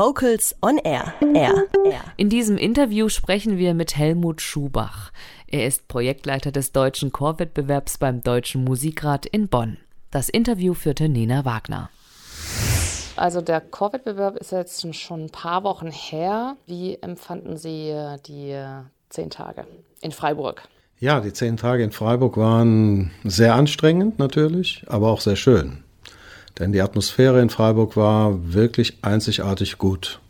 Vocals on Air. Air. Air. In diesem Interview sprechen wir mit Helmut Schubach. Er ist Projektleiter des deutschen Chorwettbewerbs beim Deutschen Musikrat in Bonn. Das Interview führte Nina Wagner. Also der Chorwettbewerb ist jetzt schon ein paar Wochen her. Wie empfanden Sie die zehn Tage in Freiburg? Ja, die zehn Tage in Freiburg waren sehr anstrengend natürlich, aber auch sehr schön. Denn die Atmosphäre in Freiburg war wirklich einzigartig gut.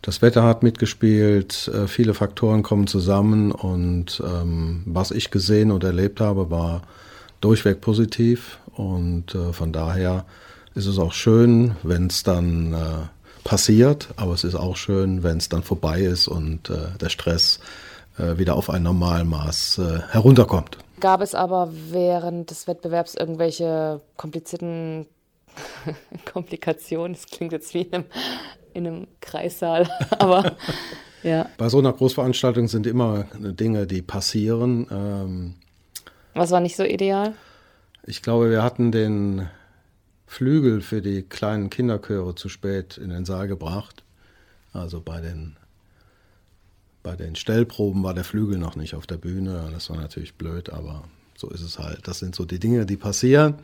Das Wetter hat mitgespielt, äh, viele Faktoren kommen zusammen und ähm, was ich gesehen und erlebt habe, war durchweg positiv und äh, von daher ist es auch schön, wenn es dann äh, passiert, aber es ist auch schön, wenn es dann vorbei ist und äh, der Stress äh, wieder auf ein Normalmaß äh, herunterkommt. Gab es aber während des Wettbewerbs irgendwelche komplizierten Komplikationen? Das klingt jetzt wie in einem, in einem Kreissaal, aber ja. Bei so einer Großveranstaltung sind immer Dinge, die passieren. Ähm, Was war nicht so ideal? Ich glaube, wir hatten den Flügel für die kleinen Kinderchöre zu spät in den Saal gebracht. Also bei den bei den Stellproben war der Flügel noch nicht auf der Bühne. Das war natürlich blöd, aber so ist es halt. Das sind so die Dinge, die passieren.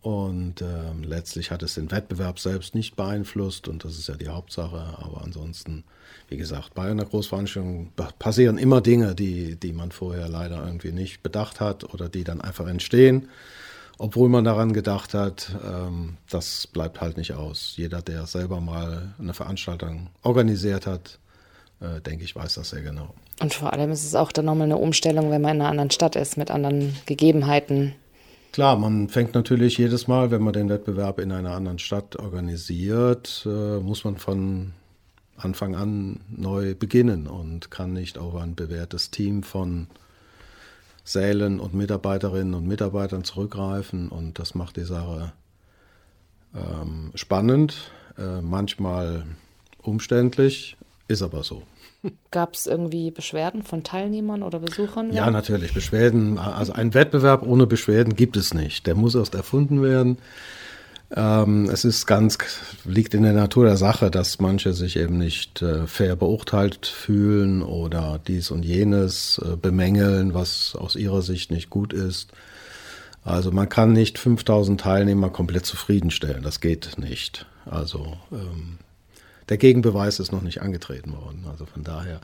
Und äh, letztlich hat es den Wettbewerb selbst nicht beeinflusst und das ist ja die Hauptsache. Aber ansonsten, wie gesagt, bei einer Großveranstaltung passieren immer Dinge, die, die man vorher leider irgendwie nicht bedacht hat oder die dann einfach entstehen, obwohl man daran gedacht hat. Ähm, das bleibt halt nicht aus. Jeder, der selber mal eine Veranstaltung organisiert hat, äh, denke ich, weiß das sehr genau. Und vor allem ist es auch dann nochmal eine Umstellung, wenn man in einer anderen Stadt ist, mit anderen Gegebenheiten. Klar, man fängt natürlich jedes Mal, wenn man den Wettbewerb in einer anderen Stadt organisiert, äh, muss man von Anfang an neu beginnen und kann nicht auf ein bewährtes Team von Sälen und Mitarbeiterinnen und Mitarbeitern zurückgreifen. Und das macht die Sache ähm, spannend, äh, manchmal umständlich, ist aber so. Gab es irgendwie Beschwerden von Teilnehmern oder Besuchern? Ja, natürlich. Beschwerden, also ein Wettbewerb ohne Beschwerden gibt es nicht. Der muss erst erfunden werden. Ähm, es ist ganz, liegt in der Natur der Sache, dass manche sich eben nicht äh, fair beurteilt fühlen oder dies und jenes äh, bemängeln, was aus ihrer Sicht nicht gut ist. Also man kann nicht 5000 Teilnehmer komplett zufriedenstellen. Das geht nicht. Also ähm, der Gegenbeweis ist noch nicht angetreten worden. Also von daher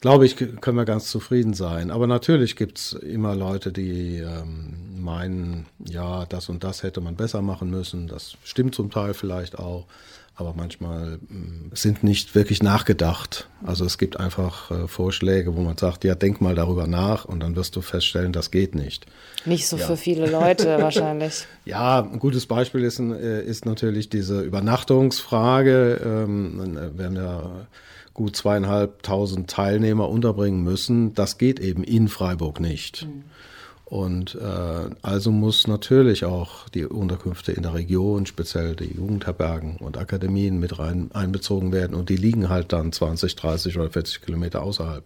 glaube ich, können wir ganz zufrieden sein. Aber natürlich gibt es immer Leute, die ähm, meinen, ja, das und das hätte man besser machen müssen. Das stimmt zum Teil vielleicht auch. Aber manchmal äh, sind nicht wirklich nachgedacht. Also es gibt einfach äh, Vorschläge, wo man sagt, ja, denk mal darüber nach und dann wirst du feststellen, das geht nicht. Nicht so ja. für viele Leute wahrscheinlich. Ja, ein gutes Beispiel ist, äh, ist natürlich diese Übernachtungsfrage. Ähm, wir haben ja gut zweieinhalbtausend Teilnehmer unterbringen müssen. Das geht eben in Freiburg nicht. Mhm. Und äh, also muss natürlich auch die Unterkünfte in der Region, speziell die Jugendherbergen und Akademien mit rein einbezogen werden. Und die liegen halt dann 20, 30 oder 40 Kilometer außerhalb.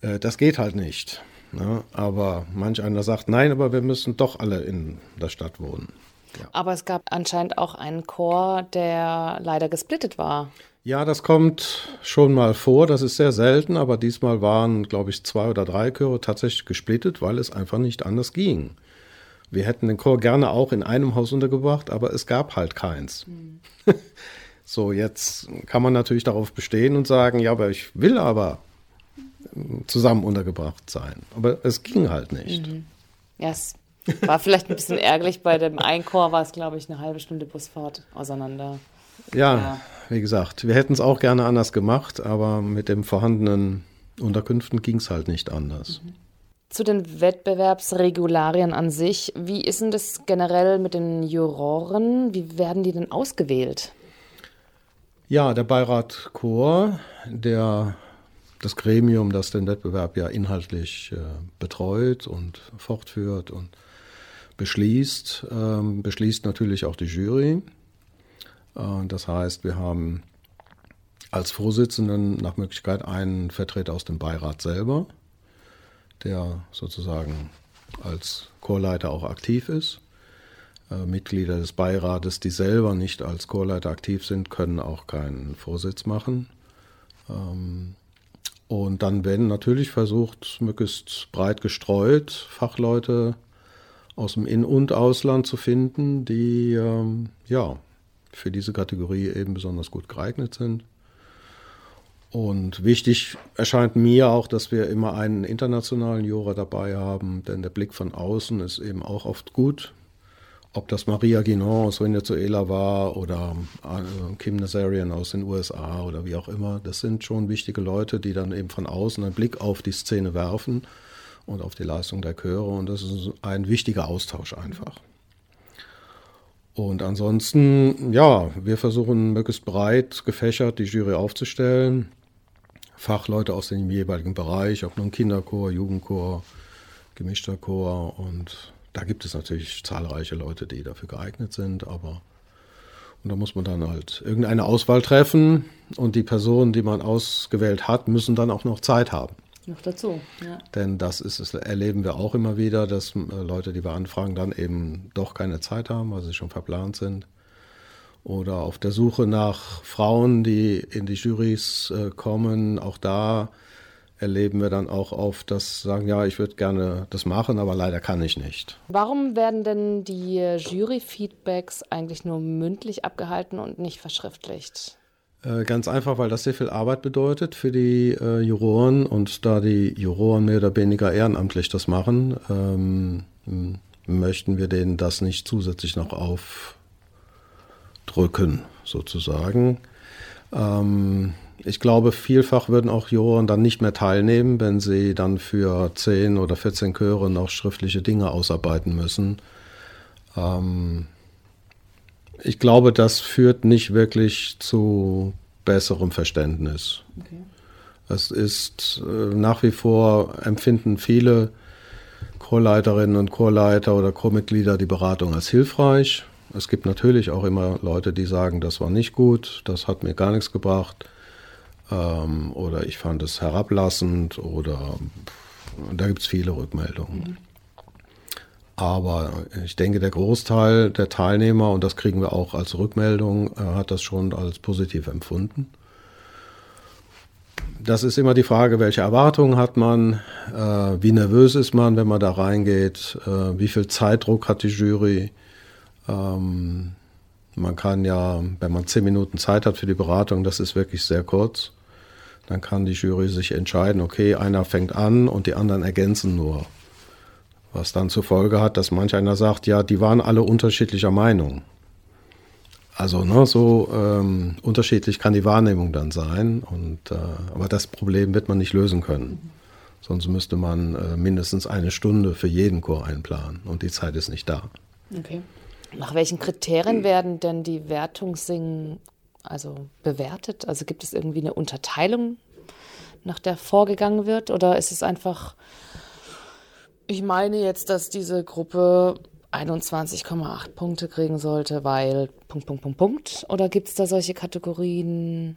Äh, das geht halt nicht. Ne? Aber manch einer sagt, nein, aber wir müssen doch alle in der Stadt wohnen. Ja. Aber es gab anscheinend auch einen Chor, der leider gesplittet war. Ja, das kommt schon mal vor. Das ist sehr selten, aber diesmal waren, glaube ich, zwei oder drei Chöre tatsächlich gesplittet, weil es einfach nicht anders ging. Wir hätten den Chor gerne auch in einem Haus untergebracht, aber es gab halt keins. Mhm. so, jetzt kann man natürlich darauf bestehen und sagen, ja, aber ich will aber zusammen untergebracht sein. Aber es ging halt nicht. Mhm. Ja, es war vielleicht ein bisschen ärgerlich. Bei dem einen Chor war es, glaube ich, eine halbe Stunde Busfahrt auseinander. ja. ja wie gesagt, wir hätten es auch gerne anders gemacht, aber mit den vorhandenen Unterkünften ging es halt nicht anders. Mhm. Zu den Wettbewerbsregularien an sich, wie ist denn das generell mit den Juroren? Wie werden die denn ausgewählt? Ja, der Beirat Chor, der das Gremium, das den Wettbewerb ja inhaltlich äh, betreut und fortführt und beschließt, ähm, beschließt natürlich auch die Jury. Äh, das heißt, wir haben als Vorsitzenden nach Möglichkeit einen Vertreter aus dem Beirat selber, der sozusagen als Chorleiter auch aktiv ist. Äh, Mitglieder des Beirates, die selber nicht als Chorleiter aktiv sind, können auch keinen Vorsitz machen. Ähm, und dann werden natürlich versucht, möglichst breit gestreut Fachleute aus dem In- und Ausland zu finden, die ähm, ja für diese Kategorie eben besonders gut geeignet sind. Und wichtig erscheint mir auch, dass wir immer einen internationalen Jura dabei haben, denn der Blick von außen ist eben auch oft gut. Ob das Maria Guinan aus Venezuela war oder äh, Kim Nazarian aus den USA oder wie auch immer, das sind schon wichtige Leute, die dann eben von außen einen Blick auf die Szene werfen und auf die Leistung der Chöre. Und das ist ein wichtiger Austausch einfach. Und ansonsten, ja, wir versuchen möglichst breit gefächert die Jury aufzustellen. Fachleute aus dem jeweiligen Bereich, ob nun Kinderchor, Jugendchor, gemischter Chor. Und da gibt es natürlich zahlreiche Leute, die dafür geeignet sind, aber und da muss man dann halt irgendeine Auswahl treffen und die Personen, die man ausgewählt hat, müssen dann auch noch Zeit haben. Noch dazu, ja. Denn das ist, das erleben wir auch immer wieder, dass äh, Leute, die wir anfragen, dann eben doch keine Zeit haben, weil sie schon verplant sind. Oder auf der Suche nach Frauen, die in die Jurys äh, kommen, auch da erleben wir dann auch oft, dass sagen, ja, ich würde gerne das machen, aber leider kann ich nicht. Warum werden denn die Jury-Feedbacks eigentlich nur mündlich abgehalten und nicht verschriftlicht? Äh, ganz einfach, weil das sehr viel Arbeit bedeutet für die äh, Juroren und da die Juroren mehr oder weniger ehrenamtlich das machen, ähm, möchten wir denen das nicht zusätzlich noch aufdrücken, sozusagen. Ähm, ich glaube, vielfach würden auch Juroren dann nicht mehr teilnehmen, wenn sie dann für 10 oder 14 Chöre noch schriftliche Dinge ausarbeiten müssen. Ähm, ich glaube, das führt nicht wirklich zu besserem Verständnis. Okay. Es ist äh, nach wie vor empfinden viele Chorleiterinnen und Chorleiter oder Chormitglieder die Beratung als hilfreich. Es gibt natürlich auch immer Leute, die sagen, das war nicht gut, das hat mir gar nichts gebracht ähm, oder ich fand es herablassend oder da gibt es viele Rückmeldungen. Mhm. Aber ich denke, der Großteil der Teilnehmer, und das kriegen wir auch als Rückmeldung, äh, hat das schon als positiv empfunden. Das ist immer die Frage, welche Erwartungen hat man, äh, wie nervös ist man, wenn man da reingeht, äh, wie viel Zeitdruck hat die Jury. Ähm, man kann ja, wenn man zehn Minuten Zeit hat für die Beratung, das ist wirklich sehr kurz, dann kann die Jury sich entscheiden, okay, einer fängt an und die anderen ergänzen nur. Was dann zur Folge hat, dass manch einer sagt, ja, die waren alle unterschiedlicher Meinung. Also ne, so ähm, unterschiedlich kann die Wahrnehmung dann sein. Und, äh, aber das Problem wird man nicht lösen können. Sonst müsste man äh, mindestens eine Stunde für jeden Chor einplanen und die Zeit ist nicht da. Okay. Nach welchen Kriterien werden denn die Wertungssingen also bewertet? Also gibt es irgendwie eine Unterteilung, nach der vorgegangen wird? Oder ist es einfach ich meine jetzt, dass diese Gruppe 21,8 Punkte kriegen sollte, weil Punkt, Punkt, Punkt, Punkt. Oder gibt es da solche Kategorien?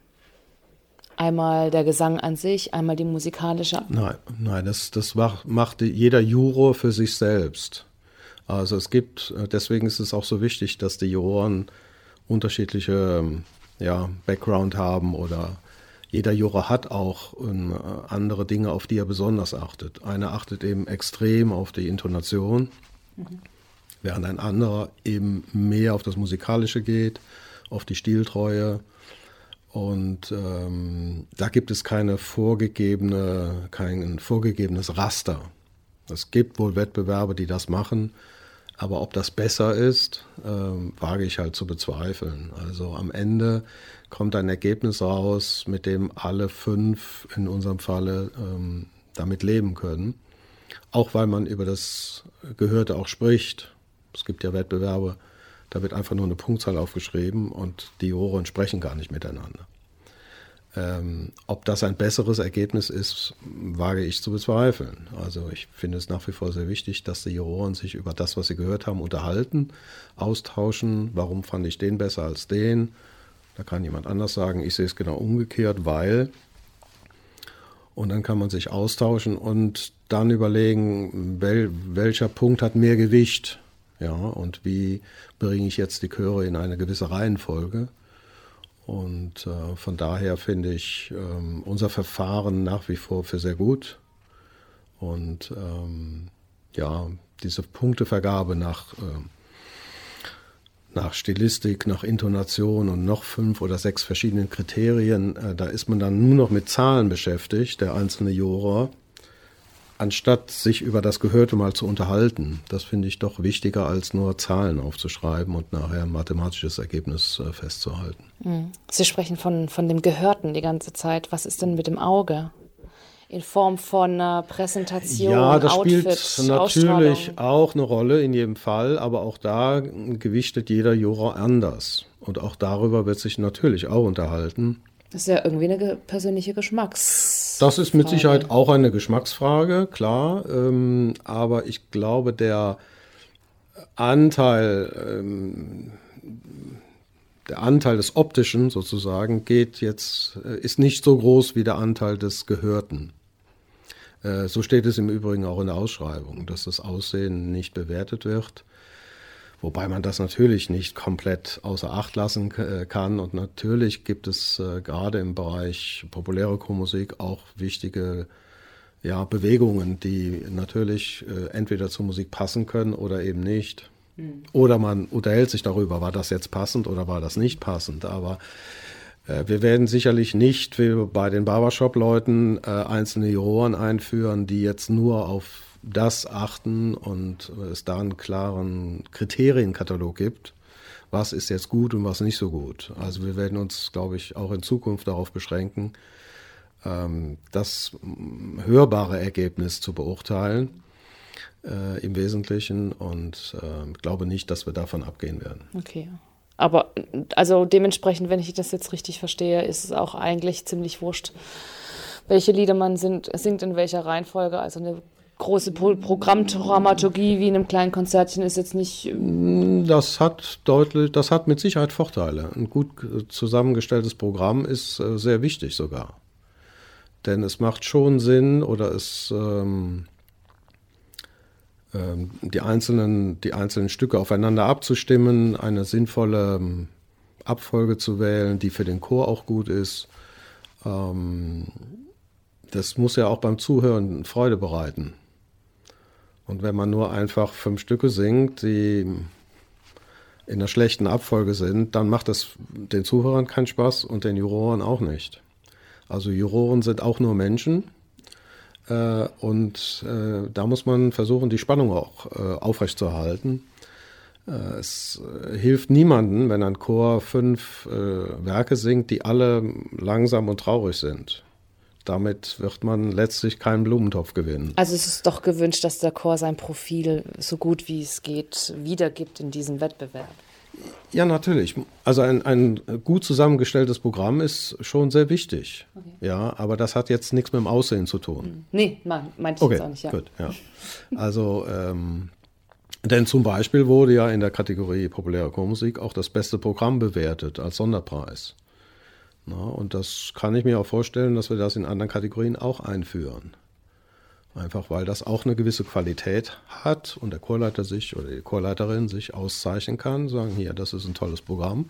Einmal der Gesang an sich, einmal die musikalische? Nein, nein, das, das macht jeder Juror für sich selbst. Also es gibt, deswegen ist es auch so wichtig, dass die Juroren unterschiedliche ja, Background haben oder jeder Juror hat auch äh, andere Dinge, auf die er besonders achtet. Einer achtet eben extrem auf die Intonation, mhm. während ein anderer eben mehr auf das Musikalische geht, auf die Stiltreue. Und ähm, da gibt es keine vorgegebene, kein vorgegebenes Raster. Es gibt wohl Wettbewerbe, die das machen, aber ob das besser ist, ähm, wage ich halt zu bezweifeln. Also am Ende kommt ein Ergebnis raus, mit dem alle fünf in unserem Falle ähm, damit leben können. Auch weil man über das Gehörte auch spricht. Es gibt ja Wettbewerbe, da wird einfach nur eine Punktzahl aufgeschrieben und die Ohren sprechen gar nicht miteinander. Ähm, ob das ein besseres Ergebnis ist, wage ich zu bezweifeln. Also ich finde es nach wie vor sehr wichtig, dass die Juroren sich über das, was sie gehört haben, unterhalten, austauschen. Warum fand ich den besser als den? Da kann jemand anders sagen, ich sehe es genau umgekehrt, weil. Und dann kann man sich austauschen und dann überlegen, wel, welcher Punkt hat mehr Gewicht. Ja, und wie bringe ich jetzt die Chöre in eine gewisse Reihenfolge? Und äh, von daher finde ich ähm, unser Verfahren nach wie vor für sehr gut. Und ähm, ja, diese Punktevergabe nach, äh, nach Stilistik, nach Intonation und noch fünf oder sechs verschiedenen Kriterien, äh, da ist man dann nur noch mit Zahlen beschäftigt, der einzelne Juror anstatt sich über das Gehörte mal zu unterhalten, das finde ich doch wichtiger, als nur Zahlen aufzuschreiben und nachher ein mathematisches Ergebnis äh, festzuhalten. Mhm. Sie sprechen von, von dem Gehörten die ganze Zeit. Was ist denn mit dem Auge? In Form von äh, Präsentation, Ja, das Outfit, spielt natürlich auch eine Rolle in jedem Fall, aber auch da gewichtet jeder Juror anders. Und auch darüber wird sich natürlich auch unterhalten. Das ist ja irgendwie eine persönliche Geschmacks. Das ist mit Sicherheit auch eine Geschmacksfrage, klar. Ähm, aber ich glaube, der Anteil, ähm, der Anteil des Optischen sozusagen geht jetzt, äh, ist nicht so groß wie der Anteil des Gehörten. Äh, so steht es im Übrigen auch in der Ausschreibung, dass das Aussehen nicht bewertet wird. Wobei man das natürlich nicht komplett außer Acht lassen äh, kann. Und natürlich gibt es äh, gerade im Bereich populäre Chormusik auch wichtige ja, Bewegungen, die natürlich äh, entweder zur Musik passen können oder eben nicht. Mhm. Oder man unterhält sich darüber, war das jetzt passend oder war das nicht passend. Aber äh, wir werden sicherlich nicht wie bei den Barbershop-Leuten äh, einzelne Juroren einführen, die jetzt nur auf das achten und es da einen klaren Kriterienkatalog gibt, was ist jetzt gut und was nicht so gut. Also wir werden uns, glaube ich, auch in Zukunft darauf beschränken, ähm, das hörbare Ergebnis zu beurteilen äh, im Wesentlichen und äh, glaube nicht, dass wir davon abgehen werden. Okay. Aber also dementsprechend, wenn ich das jetzt richtig verstehe, ist es auch eigentlich ziemlich wurscht, welche Lieder man singt, singt in welcher Reihenfolge. Also eine große Programmdramaturgie wie in einem kleinen Konzertchen ist jetzt nicht. Ähm, das hat deutlich, das hat mit Sicherheit Vorteile. Ein gut zusammengestelltes Programm ist äh, sehr wichtig sogar. Denn es macht schon Sinn oder es ähm, ähm, die, einzelnen, die einzelnen Stücke aufeinander abzustimmen, eine sinnvolle ähm, Abfolge zu wählen, die für den Chor auch gut ist. Ähm, das muss ja auch beim Zuhören Freude bereiten. Und wenn man nur einfach fünf Stücke singt, die in einer schlechten Abfolge sind, dann macht das den Zuhörern keinen Spaß und den Juroren auch nicht. Also Juroren sind auch nur Menschen äh, und äh, da muss man versuchen, die Spannung auch äh, aufrechtzuerhalten. Äh, es hilft niemandem, wenn ein Chor fünf äh, Werke singt, die alle langsam und traurig sind damit wird man letztlich keinen Blumentopf gewinnen. Also es ist doch gewünscht, dass der Chor sein Profil so gut wie es geht wiedergibt in diesem Wettbewerb. Ja, natürlich. Also ein, ein gut zusammengestelltes Programm ist schon sehr wichtig. Okay. Ja, aber das hat jetzt nichts mit dem Aussehen zu tun. Hm. Nee, meinte ich okay, jetzt auch nicht. Ja. Gut, ja. Also, ähm, denn zum Beispiel wurde ja in der Kategorie populäre Chormusik auch das beste Programm bewertet als Sonderpreis. Na, und das kann ich mir auch vorstellen, dass wir das in anderen Kategorien auch einführen. Einfach weil das auch eine gewisse Qualität hat und der Chorleiter sich oder die Chorleiterin sich auszeichnen kann, sagen hier, das ist ein tolles Programm.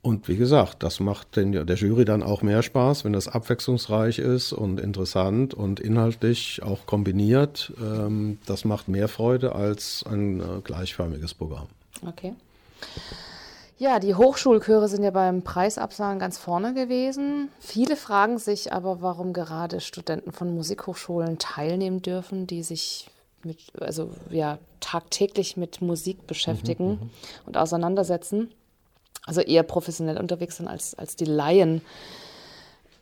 Und wie gesagt, das macht den, der Jury dann auch mehr Spaß, wenn das abwechslungsreich ist und interessant und inhaltlich auch kombiniert. Ähm, das macht mehr Freude als ein äh, gleichförmiges Programm. Okay. Ja, die Hochschulchöre sind ja beim Preisabsagen ganz vorne gewesen. Viele fragen sich aber, warum gerade Studenten von Musikhochschulen teilnehmen dürfen, die sich mit, also ja, tagtäglich mit Musik beschäftigen mhm, mhm. und auseinandersetzen. Also eher professionell unterwegs sind als, als die Laien.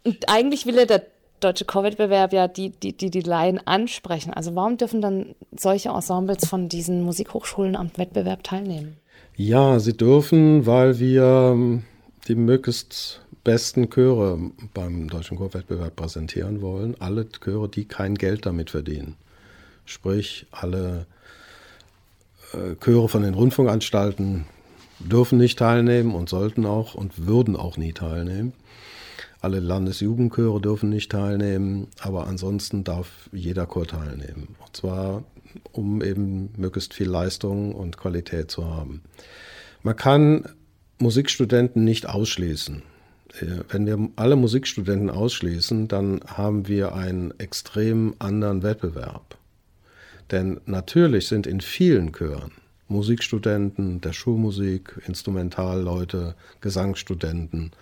Und eigentlich will ja der deutsche Chorwettbewerb ja die, die, die, die Laien ansprechen. Also warum dürfen dann solche Ensembles von diesen Musikhochschulen am Wettbewerb teilnehmen? Ja, sie dürfen, weil wir ähm, die möglichst besten Chöre beim Deutschen Chorwettbewerb präsentieren wollen. Alle Chöre, die kein Geld damit verdienen. Sprich, alle äh, Chöre von den Rundfunkanstalten dürfen nicht teilnehmen und sollten auch und würden auch nie teilnehmen. Alle Landesjugendchöre dürfen nicht teilnehmen, aber ansonsten darf jeder Chor teilnehmen. Und zwar um eben möglichst viel Leistung und Qualität zu haben. Man kann Musikstudenten nicht ausschließen. Äh, wenn wir alle Musikstudenten ausschließen, dann haben wir einen extrem anderen Wettbewerb. Denn natürlich sind in vielen Chören Musikstudenten der Schulmusik, Instrumentalleute, Gesangsstudenten,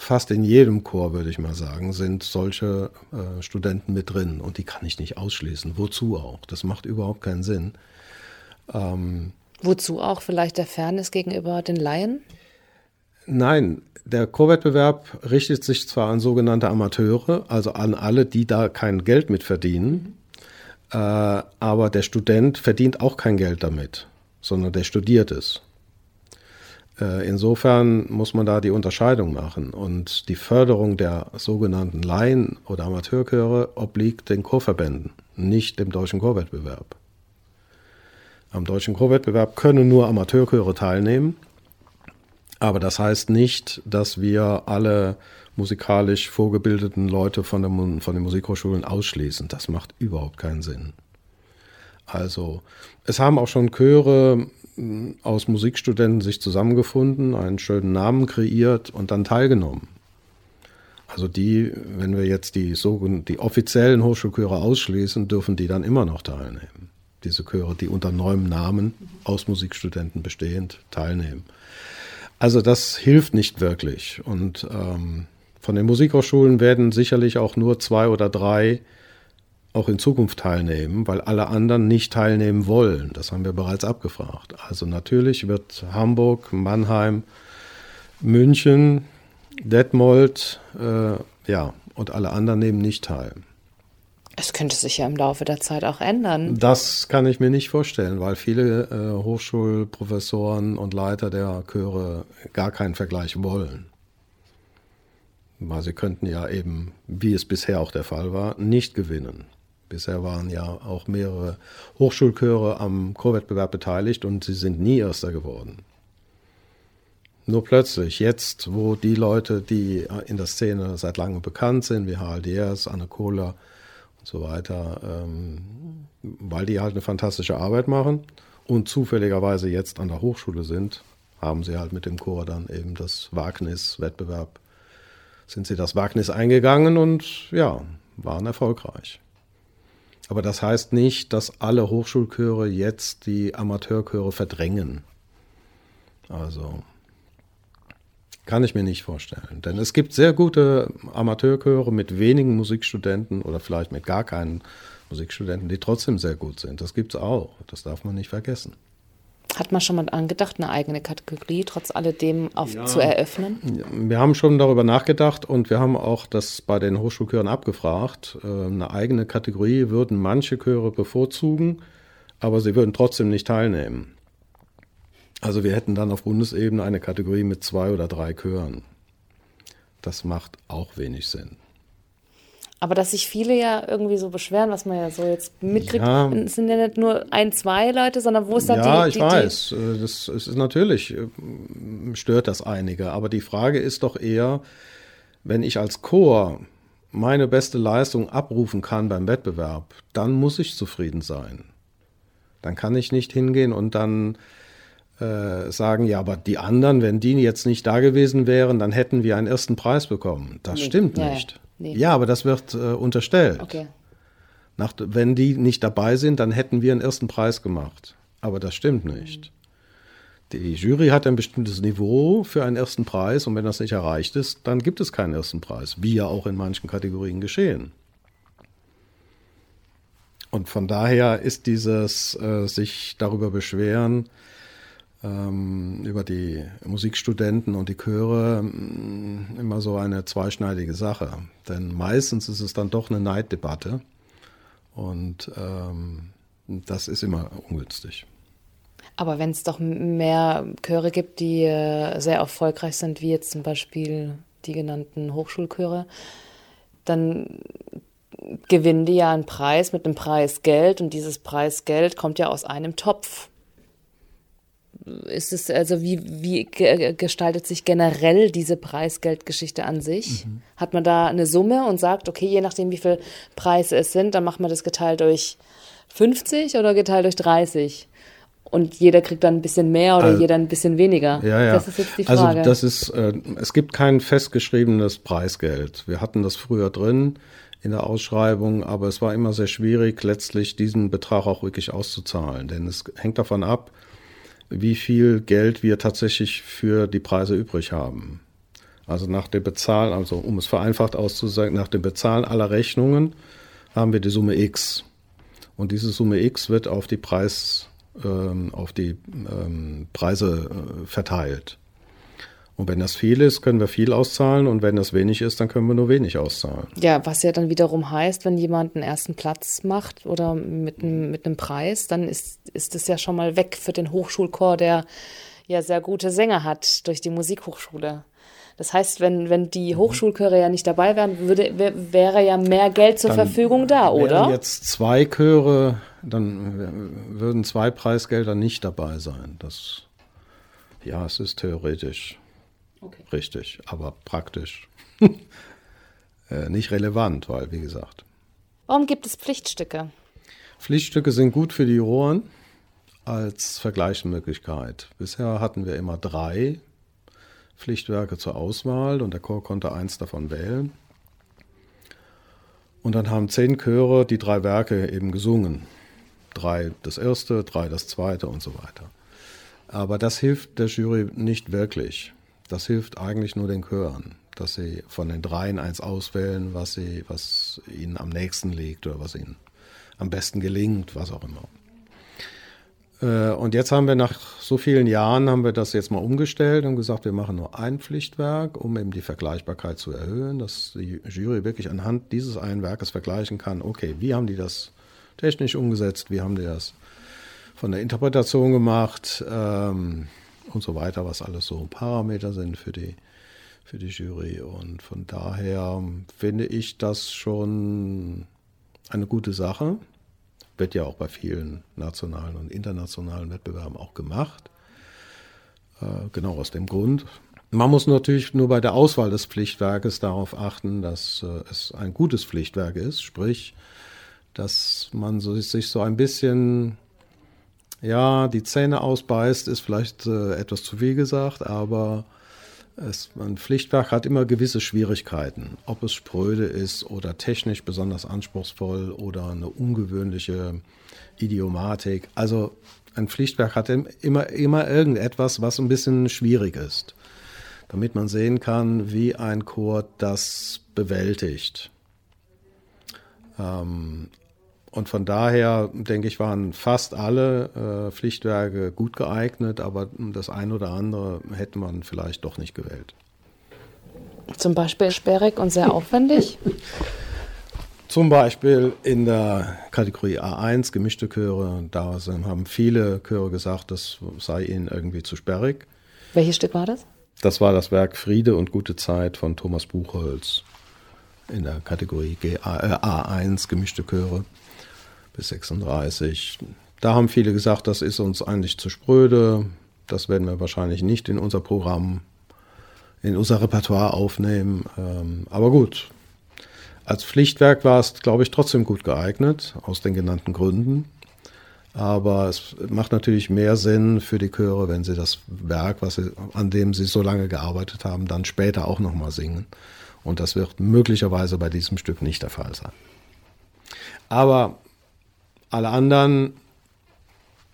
fast in jedem Chor, würde ich mal sagen, sind solche äh, Studenten mit drin. Und die kann ich nicht ausschließen. Wozu auch? Das macht überhaupt keinen Sinn. Ähm, Wozu auch? Vielleicht der Fairness gegenüber den Laien? Nein, der Chorwettbewerb richtet sich zwar an sogenannte Amateure, also an alle, die da kein Geld mit verdienen, äh, aber der Student verdient auch kein Geld damit, sondern der studiert es. Äh, insofern muss man da die Unterscheidung machen. Und die Förderung der sogenannten Laien- oder Amateurchöre obliegt den Chorverbänden, nicht dem deutschen Chorwettbewerb. Am deutschen Chorwettbewerb können nur Amateurchöre teilnehmen. Aber das heißt nicht, dass wir alle musikalisch vorgebildeten Leute von, der, von den Musikhochschulen ausschließen. Das macht überhaupt keinen Sinn. Also, es haben auch schon Chöre aus Musikstudenten sich zusammengefunden, einen schönen Namen kreiert und dann teilgenommen. Also die, wenn wir jetzt die, die offiziellen Hochschulchöre ausschließen, dürfen die dann immer noch teilnehmen. Diese Chöre, die unter neuem Namen aus Musikstudenten bestehend teilnehmen. Also das hilft nicht wirklich. Und ähm, von den Musikhochschulen werden sicherlich auch nur zwei oder drei auch in Zukunft teilnehmen, weil alle anderen nicht teilnehmen wollen. Das haben wir bereits abgefragt. Also natürlich wird Hamburg, Mannheim, München, Detmold, äh, ja, und alle anderen nehmen nicht teil. Es könnte sich ja im Laufe der Zeit auch ändern. Das kann ich mir nicht vorstellen, weil viele äh, Hochschulprofessoren und Leiter der Chöre gar keinen Vergleich wollen. Weil sie könnten ja eben, wie es bisher auch der Fall war, nicht gewinnen. Bisher waren ja auch mehrere Hochschulchöre am Chorwettbewerb beteiligt und sie sind nie Erster geworden. Nur plötzlich, jetzt, wo die Leute, die in der Szene seit langem bekannt sind, wie Harald Jers, Anne Kohler und so weiter, ähm, weil die halt eine fantastische Arbeit machen und zufälligerweise jetzt an der Hochschule sind, haben sie halt mit dem Chor dann eben das Wagnis-Wettbewerb, sind sie das Wagnis eingegangen und ja, waren erfolgreich. Aber das heißt nicht, dass alle Hochschulchöre jetzt die Amateurchöre verdrängen. Also kann ich mir nicht vorstellen. Denn es gibt sehr gute Amateurchöre mit wenigen Musikstudenten oder vielleicht mit gar keinen Musikstudenten, die trotzdem sehr gut sind. Das gibt es auch. Das darf man nicht vergessen. Hat man schon mal angedacht, eine eigene Kategorie trotz alledem auf, ja. zu eröffnen? Wir haben schon darüber nachgedacht und wir haben auch das bei den Hochschulchören abgefragt. Äh, eine eigene Kategorie würden manche Chöre bevorzugen, aber sie würden trotzdem nicht teilnehmen. Also wir hätten dann auf Bundesebene eine Kategorie mit zwei oder drei Chören. Das macht auch wenig Sinn. Aber dass sich viele ja irgendwie so beschweren, was man ja so jetzt mitkriegt, ja. sind ja nicht nur ein, zwei Leute, sondern wo ist dann ja, die, die... Ja, ich weiß. Äh, das ist natürlich, äh, stört das einige. Aber die Frage ist doch eher, wenn ich als Chor meine beste Leistung abrufen kann beim Wettbewerb, dann muss ich zufrieden sein. Dann kann ich nicht hingehen und dann äh, sagen, ja, aber die anderen, wenn die jetzt nicht da gewesen wären, dann hätten wir einen ersten Preis bekommen. Das nee. stimmt ja, nicht. Nee. Ja, aber das wird äh, unterstellt. Okay. Nach, wenn die nicht dabei sind, dann hätten wir einen ersten Preis gemacht. Aber das stimmt nicht. Die Jury hat ein bestimmtes Niveau für einen ersten Preis und wenn das nicht erreicht ist, dann gibt es keinen ersten Preis, wie ja auch in manchen Kategorien geschehen. Und von daher ist dieses äh, sich darüber beschweren, über die Musikstudenten und die Chöre mm, immer so eine zweischneidige Sache. Denn meistens ist es dann doch eine Neiddebatte und ähm, das ist immer ungünstig. Aber wenn es doch mehr Chöre gibt, die äh, sehr erfolgreich sind, wie jetzt zum Beispiel die genannten Hochschulchöre, dann gewinnen die ja einen Preis mit einem Preisgeld und dieses Preisgeld kommt ja aus einem Topf ist es, also wie, wie gestaltet sich generell diese Preisgeldgeschichte an sich? Mhm. Hat man da eine Summe und sagt, okay, je nachdem, wie viel Preise es sind, dann macht man das geteilt durch 50 oder geteilt durch 30? Und jeder kriegt dann ein bisschen mehr oder Also- jeder ein bisschen weniger? Ja, ja. Das ist jetzt die Frage. Also das ist, äh, es gibt kein festgeschriebenes Preisgeld. Wir hatten das früher drin in der Ausschreibung, aber es war immer sehr schwierig, letztlich diesen Betrag auch wirklich auszuzahlen. Denn es hängt davon ab, wie viel Geld wir tatsächlich für die Preise übrig haben. Also nach dem Bezahlen, also um es vereinfacht auszusagen, nach dem Bezahlen aller Rechnungen haben wir die Summe X. Und diese Summe X wird auf die Preis, ähm, auf die ähm, Preise äh, verteilt. Und wenn das viel ist, können wir viel auszahlen und wenn das wenig ist, dann können wir nur wenig auszahlen. ja, was ja dann wiederum heißt, wenn jemand einen ersten Platz macht oder mit einem, mit einem Preis, dann ist, ist es ja schon mal weg für den Hochschulchor, der ja sehr gute Sänger hat durch die Musikhochschule. Das heißt, wenn, wenn Mhm. die Hochschulchöre ja nicht dabei wären, würde, wär, wäre ja mehr Geld zur Dann Verfügung da, oder? jetzt zwei Chöre, dann würden zwei Preisgelder nicht dabei sein. Das, ja, es ist theoretisch Okay. richtig, aber praktisch äh, nicht relevant, weil, wie gesagt, Warum gibt es Pflichtstücke? Pflichtstücke sind gut für die Juroren als Vergleichsmöglichkeit. Bisher hatten wir immer drei Pflichtwerke zur Auswahl und der Chor konnte eins davon wählen. Und dann haben zehn Chöre die drei Werke eben gesungen. Drei das erste, drei das zweite und so weiter. Aber das hilft der Jury nicht wirklich. Das hilft eigentlich nur den Chören, dass sie von den dreien eins auswählen, was, sie, was ihnen am nächsten liegt oder was ihnen am besten gelingt, was auch immer. Äh, Und jetzt haben wir nach so vielen Jahren haben wir das jetzt mal umgestellt und gesagt, wir machen nur ein Pflichtwerk, um eben die Vergleichbarkeit zu erhöhen, dass die Jury wirklich anhand dieses einen Werkes vergleichen kann, okay, wie haben die das technisch umgesetzt, wie haben die das von der Interpretation gemacht ähm, und so weiter, was alles so Parameter sind für die, für die Jury. Und von daher finde ich das schon eine gute Sache. Wird ja auch bei vielen nationalen und internationalen Wettbewerben auch gemacht. Äh, genau aus dem Grund. Man muss natürlich nur bei der Auswahl des Pflichtwerkes darauf achten, dass äh, es ein gutes Pflichtwerk ist, sprich, dass man sich so ein bisschen, ja, die Zähne ausbeißt, ist vielleicht äh, etwas zu viel gesagt, aber es, ein Pflichtwerk hat immer gewisse Schwierigkeiten, ob es spröde ist oder technisch besonders anspruchsvoll oder eine ungewöhnliche Idiomatik. Also ein Pflichtwerk hat im- immer, immer irgendetwas, was ein bisschen schwierig ist, damit man sehen kann, wie ein Chor das bewältigt. Ähm, und von daher, denke ich, waren fast alle äh, Pflichtwerke gut geeignet, aber das eine oder andere hätte man vielleicht doch nicht gewählt. Zum Beispiel sperrig und sehr aufwendig. Zum Beispiel in der Kategorie A1 gemischte Chöre, da haben viele Chöre gesagt, das sei ihnen irgendwie zu sperrig. Welches Stück war das? Das war das Werk Friede und gute Zeit von Thomas Buchholz in der Kategorie GA, äh, A1 gemischte Chöre bis 36. Da haben viele gesagt, das ist uns eigentlich zu spröde. Das werden wir wahrscheinlich nicht in unser Programm, in unser Repertoire aufnehmen. Ähm, aber gut, als Pflichtwerk war es, glaube ich, trotzdem gut geeignet, aus den genannten Gründen. Aber es macht natürlich mehr Sinn für die Chöre, wenn sie das Werk, was sie, an dem sie so lange gearbeitet haben, dann später auch nochmal singen. Und das wird möglicherweise bei diesem Stück nicht der Fall sein. Aber alle anderen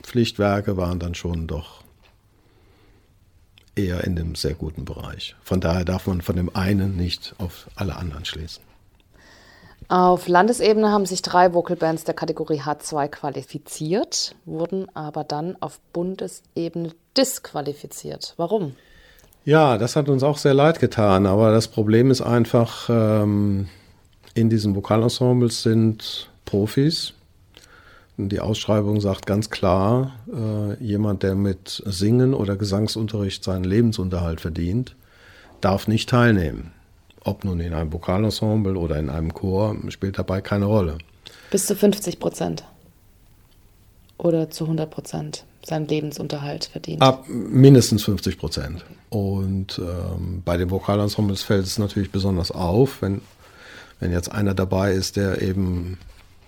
Pflichtwerke waren dann schon doch eher in dem sehr guten Bereich. Von daher darf man von dem einen nicht auf alle anderen schließen. Auf Landesebene haben sich drei Vocalbands der Kategorie H2 qualifiziert, wurden aber dann auf Bundesebene disqualifiziert. Warum? Ja, das hat uns auch sehr leid getan, aber das Problem ist einfach, ähm, in diesen Vokalensembles sind Profis. Die Ausschreibung sagt ganz klar, äh, jemand, der mit Singen oder Gesangsunterricht seinen Lebensunterhalt verdient, darf nicht teilnehmen. Ob nun in einem Vokalensemble oder in einem Chor, spielt dabei keine Rolle. Bis zu 50 Prozent. Oder zu 100 Prozent seinen Lebensunterhalt verdient. Ab mindestens 50 Prozent. Und ähm, bei den Vokalensembles fällt es natürlich besonders auf, wenn, wenn jetzt einer dabei ist, der eben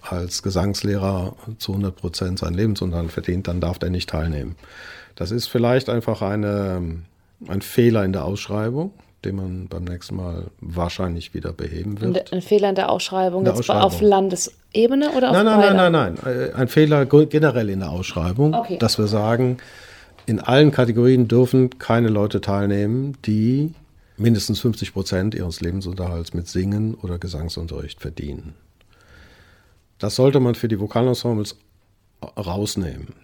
als Gesangslehrer zu 100 Prozent seinen Lebensunterhalt verdient, dann darf der nicht teilnehmen. Das ist vielleicht einfach eine, ein Fehler in der Ausschreibung, den man beim nächsten Mal wahrscheinlich wieder beheben wird. Ein Fehler in der Ausschreibung, der Ausschreibung. auf Landesebene oder auf Nein, nein, nein, nein, nein. Ein Fehler generell in der Ausschreibung, okay. dass wir sagen, in allen Kategorien dürfen keine Leute teilnehmen, die mindestens 50 Prozent ihres Lebensunterhalts mit Singen oder Gesangsunterricht verdienen. Das sollte man für die Vokalensembles rausnehmen.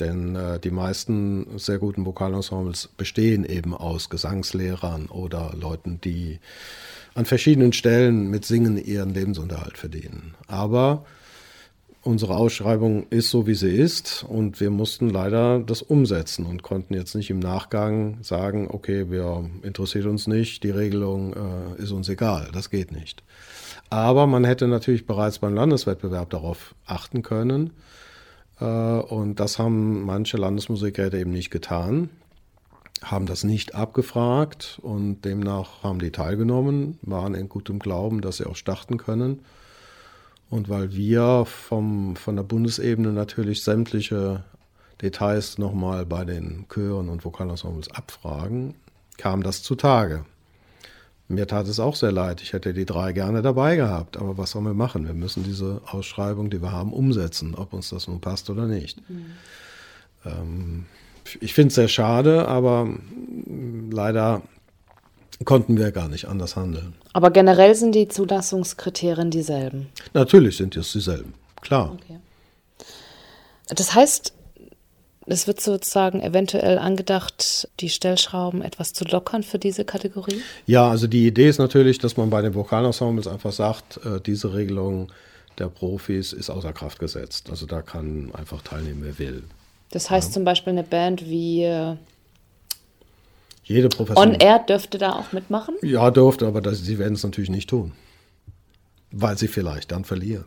Denn äh, die meisten sehr guten Vokalensembles bestehen eben aus Gesangslehrern oder Leuten, die an verschiedenen Stellen mit Singen ihren Lebensunterhalt verdienen. Aber unsere Ausschreibung ist so, wie sie ist und wir mussten leider das umsetzen und konnten jetzt nicht im Nachgang sagen, okay, wir interessiert uns nicht, die Regelung äh, ist uns egal, das geht nicht. Aber man hätte natürlich bereits beim Landeswettbewerb darauf achten können. Äh, und das haben manche Landesmusikräte eben nicht getan, haben das nicht abgefragt und demnach haben die teilgenommen, waren in gutem Glauben, dass sie auch starten können. Und weil wir vom, von der Bundesebene natürlich sämtliche Details nochmal bei den Chören und Vokalensembles abfragen, kam das zutage. Mir tat es auch sehr leid. Ich hätte die drei gerne dabei gehabt. Aber was sollen wir machen? Wir müssen diese Ausschreibung, die wir haben, umsetzen, ob uns das nun passt oder nicht. Mhm. Ähm, ich finde es sehr schade, aber leider konnten wir gar nicht anders handeln. Aber generell sind die Zulassungskriterien dieselben? Natürlich sind es dieselben, klar. Okay. Das heißt, es wird sozusagen eventuell angedacht, die Stellschrauben etwas zu lockern für diese Kategorie? Ja, also die Idee ist natürlich, dass man bei den Vokalensembles einfach sagt, äh, diese Regelung der Profis ist außer Kraft gesetzt. Also da kann einfach teilnehmen, wer will. Das heißt ja. zum Beispiel eine Band wie äh, jede Profession. On Air dürfte da auch mitmachen? Ja, dürfte, aber das, sie werden es natürlich nicht tun. Weil sie vielleicht dann verlieren.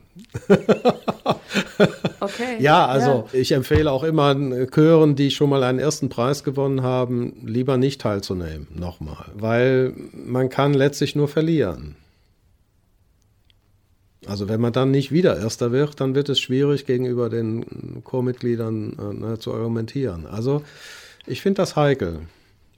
okay. Ja, also ja. ich empfehle auch immer Chören, die schon mal einen ersten Preis gewonnen haben, lieber nicht teilzunehmen, nochmal. Weil man kann letztlich nur verlieren. Also wenn man dann nicht wieder Erster wird, dann wird es schwierig gegenüber den Chormitgliedern äh, ne, zu argumentieren. Also ich finde das heikel.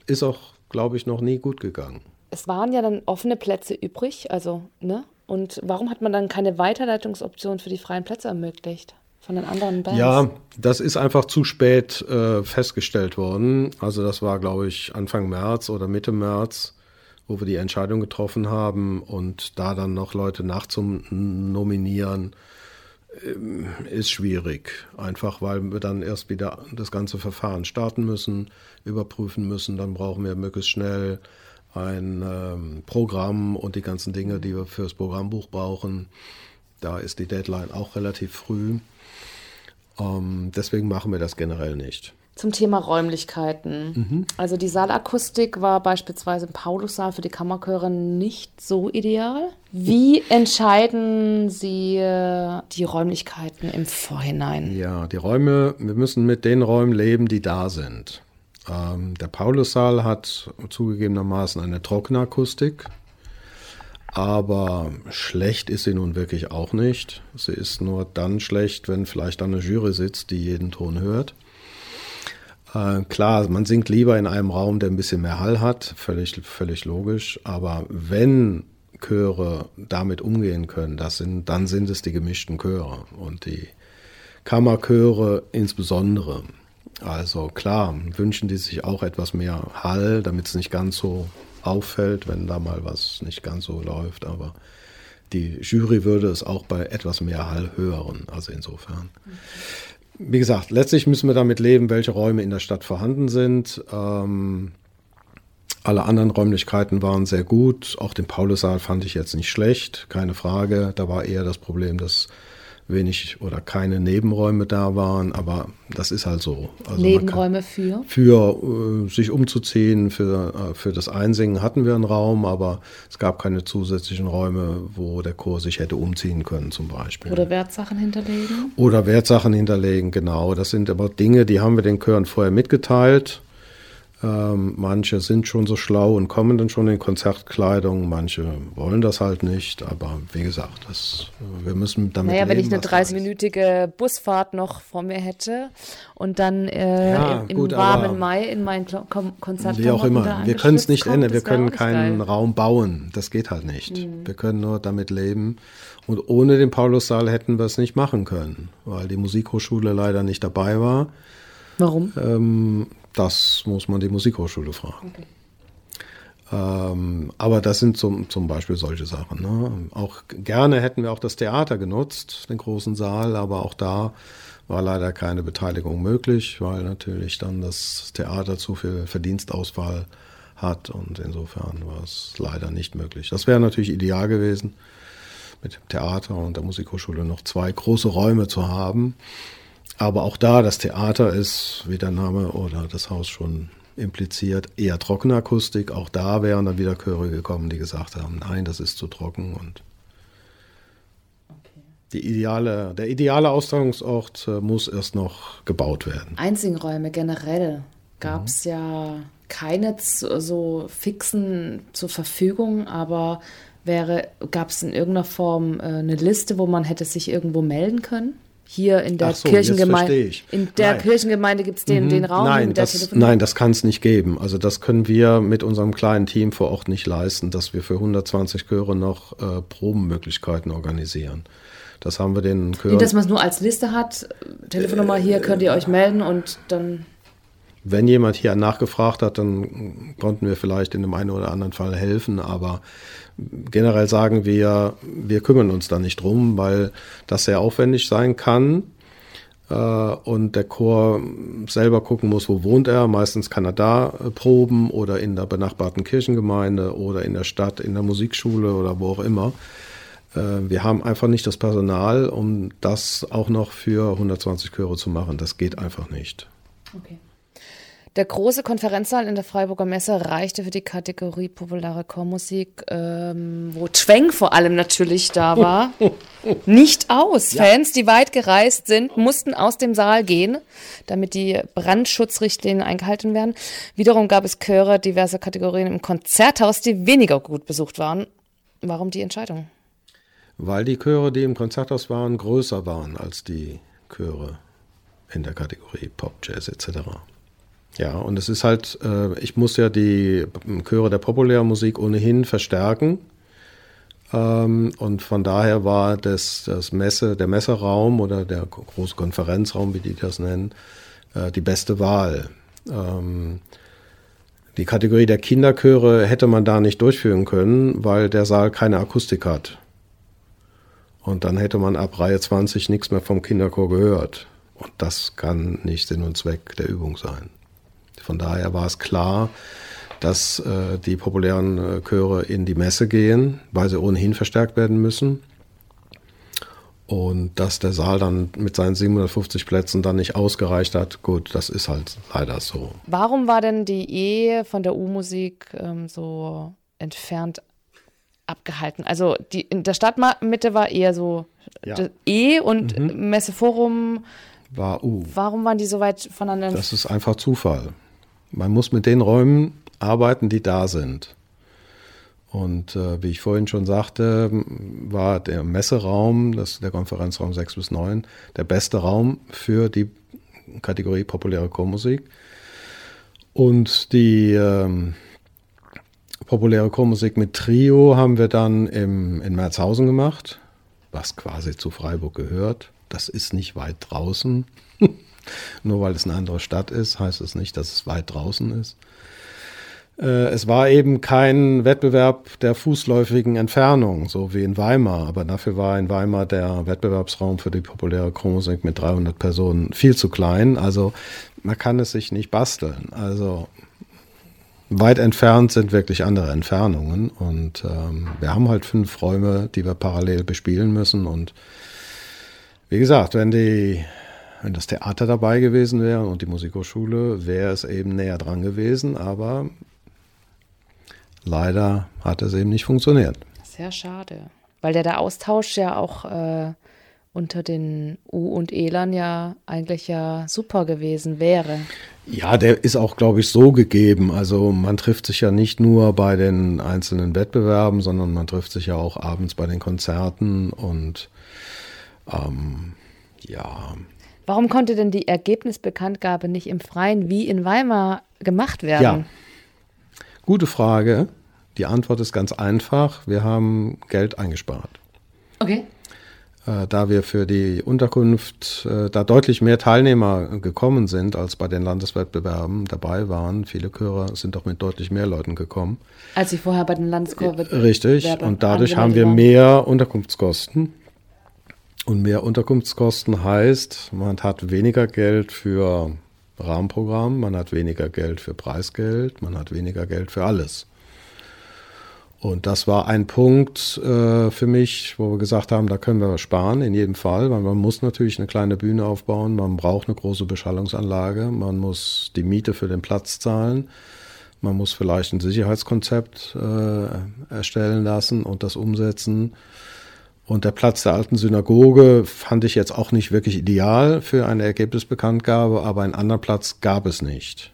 Ist auch, glaube ich, noch nie gut gegangen. Es waren ja dann offene Plätze übrig, also, ne? Und warum hat man dann keine Weiterleitungsoption für die freien Plätze ermöglicht? Von den anderen Bands? Ja, das ist einfach zu spät äh, festgestellt worden. Also das war, glaube ich, Anfang März oder Mitte März, wo wir die Entscheidung getroffen haben und da dann noch Leute nachzunominieren, äh, ist schwierig. Einfach weil wir dann erst wieder das ganze Verfahren starten müssen, überprüfen müssen. Dann brauchen wir möglichst schnell ein ähm, Programm und die ganzen Dinge, die wir fürs Programmbuch brauchen. Da ist die Deadline auch relativ früh. Ähm, deswegen machen wir das generell nicht. Zum Thema Räumlichkeiten. Mhm. Also die Saalakustik war beispielsweise im Paulussaal für die Kammerchöre nicht so ideal. Wie entscheiden Sie äh, die Räumlichkeiten im Vorhinein? Ja, die Räume, wir müssen mit den Räumen leben, die da sind. Ähm, der Paulussaal hat zugegebenermaßen eine trockene Akustik, aber schlecht ist sie nun wirklich auch nicht. Sie ist nur dann schlecht, wenn vielleicht eine Jury sitzt, die jeden Ton hört. Äh, klar, man singt lieber in einem Raum, der ein bisschen mehr Hall hat, völlig, völlig logisch. Aber wenn Chöre damit umgehen können, das sind, dann sind es die gemischten Chöre und die Kammerchöre insbesondere. Also klar, wünschen die sich auch etwas mehr Hall, damit es nicht ganz so auffällt, wenn da mal was nicht ganz so läuft. Aber die Jury würde es auch bei etwas mehr Hall hören. Also insofern. Wie gesagt, letztlich müssen wir damit leben, welche Räume in der Stadt vorhanden sind. Ähm, alle anderen Räumlichkeiten waren sehr gut. Auch den Paulussaal fand ich jetzt nicht schlecht, keine Frage. Da war eher das Problem, dass wenig oder keine Nebenräume da waren, aber das ist halt so. Also Nebenräume für? Für äh, sich umzuziehen, für, äh, für das Einsingen hatten wir einen Raum, aber es gab keine zusätzlichen Räume, wo der Chor sich hätte umziehen können zum Beispiel. Oder Wertsachen hinterlegen? Oder Wertsachen hinterlegen, genau. Das sind aber Dinge, die haben wir den Chören vorher mitgeteilt. Ähm, manche sind schon so schlau und kommen dann schon in Konzertkleidung, manche wollen das halt nicht, aber wie gesagt, das, wir müssen damit Naja, leben, wenn ich eine was da ist. 30-minütige Busfahrt noch vor mir hätte und dann äh, Ja, im, im gut, warmen Mai in mein Konzert Wie auch immer, wir können es nicht ändern, wir können keinen Geil. Raum bauen, das geht halt nicht. Mhm. Wir können nur damit leben und ohne den Paulussaal hätten wir es nicht machen können, weil die Musikhochschule leider nicht dabei war. Warum? Ähm, das muss man die Musikhochschule fragen. Ähm, aber das sind zum, zum Beispiel solche Sachen. Ne? Auch gerne hätten wir auch das Theater genutzt, den großen Saal, aber auch da war leider keine Beteiligung möglich, weil natürlich dann das Theater zu viel Verdienstausfall hat und insofern war es leider nicht möglich. Das wäre natürlich ideal gewesen, mit dem Theater und der Musikhochschule noch zwei große Räume zu haben. Aber auch da, das Theater ist, wie der Name oder das Haus schon impliziert, eher Trockenakustik. Auch da wären dann wieder Chöre gekommen, die gesagt haben, nein, das ist zu trocken und die ideale, der ideale Austragungsort äh, muss erst noch gebaut werden. Einzelräume generell gab es ja keine so fixen zur Verfügung, aber wäre, gab es in irgendeiner Form äh, eine Liste, wo man hätte sich irgendwo melden können? Hier in der so, Kirchengemeinde. In der Nein. Kirchengemeinde gibt es den, den Raum Nein, das, nein, das kann es nicht geben. Also das können wir mit unserem kleinen Team vor Ort nicht leisten, dass wir für 120 Chöre noch äh, Probenmöglichkeiten organisieren. Das haben wir den Nee, Chören, dass man es nur als Liste hat. Telefonnummer hier könnt ihr euch melden und dann. Wenn jemand hier nachgefragt hat, dann konnten wir vielleicht in dem einen oder anderen Fall helfen, aber generell sagen wir, wir kümmern uns da nicht drum, weil das sehr aufwendig sein kann äh, und der Chor selber gucken muss, wo wohnt er. Meistens kann er da äh, proben oder in der benachbarten Kirchengemeinde oder in der Stadt, in der Musikschule oder wo auch immer. Äh, Wir haben einfach nicht das Personal, um das auch noch für 120 Chöre zu machen. Das geht einfach nicht. Okay. Der große Konferenzsaal in der Freiburger Messe reichte für die Kategorie populäre Chormusik, ähm, wo Tweng vor allem natürlich da war, nicht aus. Fans, die weit gereist sind, mussten aus dem Saal gehen, damit die Brandschutzrichtlinien eingehalten werden. Wiederum gab es Chöre diverser Kategorien im Konzerthaus, die weniger gut besucht waren. Warum die Entscheidung? Weil die Chöre, die im Konzerthaus waren, größer waren als die Chöre in der Kategorie Pop, Jazz etc. Ja, und es ist halt, äh, ich muss ja die Chöre der populären Musik ohnehin verstärken. Ähm, und von daher war das, das Messe, der Messeraum oder der große Konferenzraum, wie die das nennen, äh, die beste Wahl. Ähm, die Kategorie der Kinderchöre hätte man da nicht durchführen können, weil der Saal keine Akustik hat. Und dann hätte man ab Reihe 20 nichts mehr vom Kinderchor gehört. Und das kann nicht Sinn und Zweck der Übung sein. Von daher war es klar, dass äh, die populären äh, Chöre in die Messe gehen, weil sie ohnehin verstärkt werden müssen. Und dass der Saal dann mit seinen 750 Plätzen dann nicht ausgereicht hat, gut, das ist halt leider so. Warum war denn die E von der U-Musik ähm, so entfernt abgehalten? Also die, in der Stadtmitte war eher so Ja. E und Messeforum. War U. Warum waren die so weit voneinander? Das ist einfach Zufall. Man muss mit den Räumen arbeiten, die da sind. Und äh, wie ich vorhin schon sagte, war der Messeraum, das der Konferenzraum 6 bis 9, der beste Raum für die Kategorie populäre Chormusik. Und die ähm, populäre Chormusik mit Trio haben wir dann im, in Merzhausen gemacht, was quasi zu Freiburg gehört. Das ist nicht weit draußen. Nur weil es eine andere Stadt ist, heißt es nicht, dass es weit draußen ist. Äh, Es war eben kein Wettbewerb der fußläufigen Entfernung, so wie in Weimar. Aber dafür war in Weimar der Wettbewerbsraum für die populäre Chromusik mit 300 Personen viel zu klein. Also man kann es sich nicht basteln. Also weit entfernt sind wirklich andere Entfernungen. Und ähm, wir haben halt fünf Räume, die wir parallel bespielen müssen. Und wie gesagt, wenn die wenn das Theater dabei gewesen wäre und die Musikhochschule, wäre es eben näher dran gewesen, aber leider hat es eben nicht funktioniert. Sehr schade. Weil der, der Austausch ja auch äh, unter den U- und Elern ja eigentlich ja super gewesen wäre. Ja, der ist auch, glaube ich, so gegeben. Also man trifft sich ja nicht nur bei den einzelnen Wettbewerben, sondern man trifft sich ja auch abends bei den Konzerten und ähm, ja. Warum konnte denn die Ergebnisbekanntgabe nicht im Freien wie in Weimar gemacht werden? Ja, gute Frage. Die Antwort ist ganz einfach. Wir haben Geld eingespart. Okay. Äh, da wir für die Unterkunft, äh, da deutlich mehr Teilnehmer gekommen sind, als bei den Landeswettbewerben dabei waren. Viele Chöre sind doch mit deutlich mehr Leuten gekommen. Als sie vorher bei den Landeswettbewerben Richtig. Und dadurch haben wir mehr Unterkunftskosten. Und mehr Unterkunftskosten heißt, man hat weniger Geld für Rahmenprogramm, man hat weniger Geld für Preisgeld, man hat weniger Geld für alles. Und das war ein Punkt äh, für mich, wo wir gesagt haben, da können wir sparen in jedem Fall, weil man muss natürlich eine kleine Bühne aufbauen, man braucht eine große Beschallungsanlage, man muss die Miete für den Platz zahlen, man muss vielleicht ein Sicherheitskonzept äh, erstellen lassen und das umsetzen. Und der Platz der alten Synagoge fand ich jetzt auch nicht wirklich ideal für eine Ergebnisbekanntgabe, aber einen anderen Platz gab es nicht.